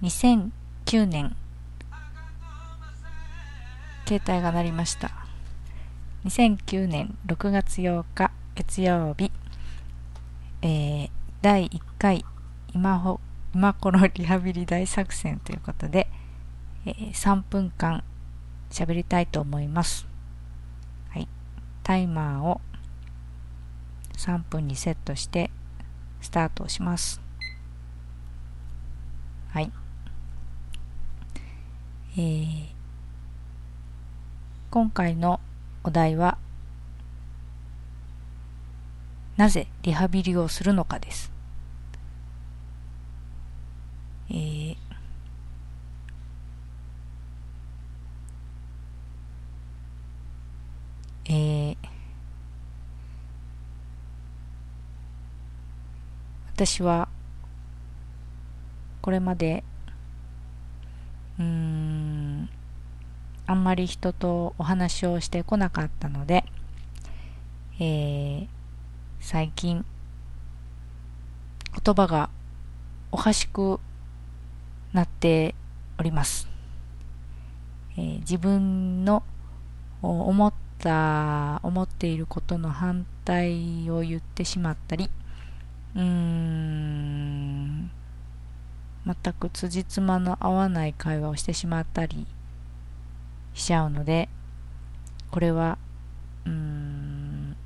2009年携帯が鳴りました2009年6月8日月曜日、えー、第1回今ほ今頃リハビリ大作戦ということで、えー、3分間喋りたいと思います。はい。タイマーを3分にセットしてスタートをします。はい。えー、今回のお題はなぜリハビリをするのかです。えー、え、私はこれまでうんあんまり人とお話をしてこなかったので、えー、最近言葉がおかしくなっております。えー、自分の思った思っていることの反対を言ってしまったりうーん全く辻褄の合わない会話をしてしまったりしちゃうのでこれはうーん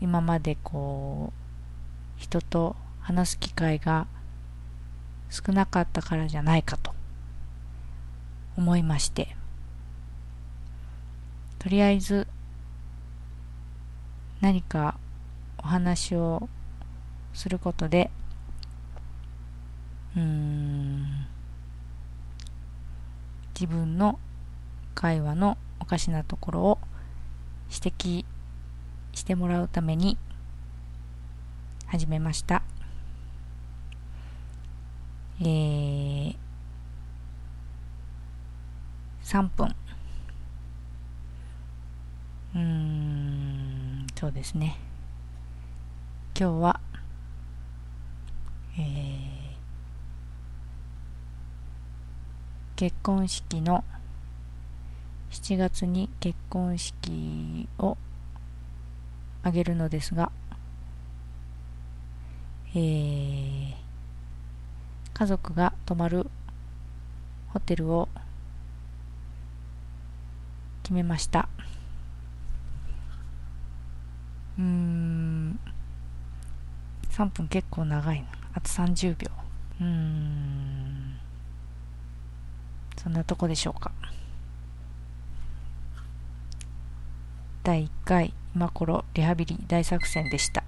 今までこう人と話す機会が少なかったからじゃないかと思いましてとりあえず何かお話をすることでうーん自分の会話のおかしなところを指摘してもらうために始めました。えー、3分。うーん、そうですね。今日は、えー、結婚式の7月に結婚式を挙げるのですが、えー、家族が泊まるホテルを決めました。うーん。3分結構長いな。あと30秒。うーん。そんなとこでしょうか。第1回今頃リハビリ大作戦でした。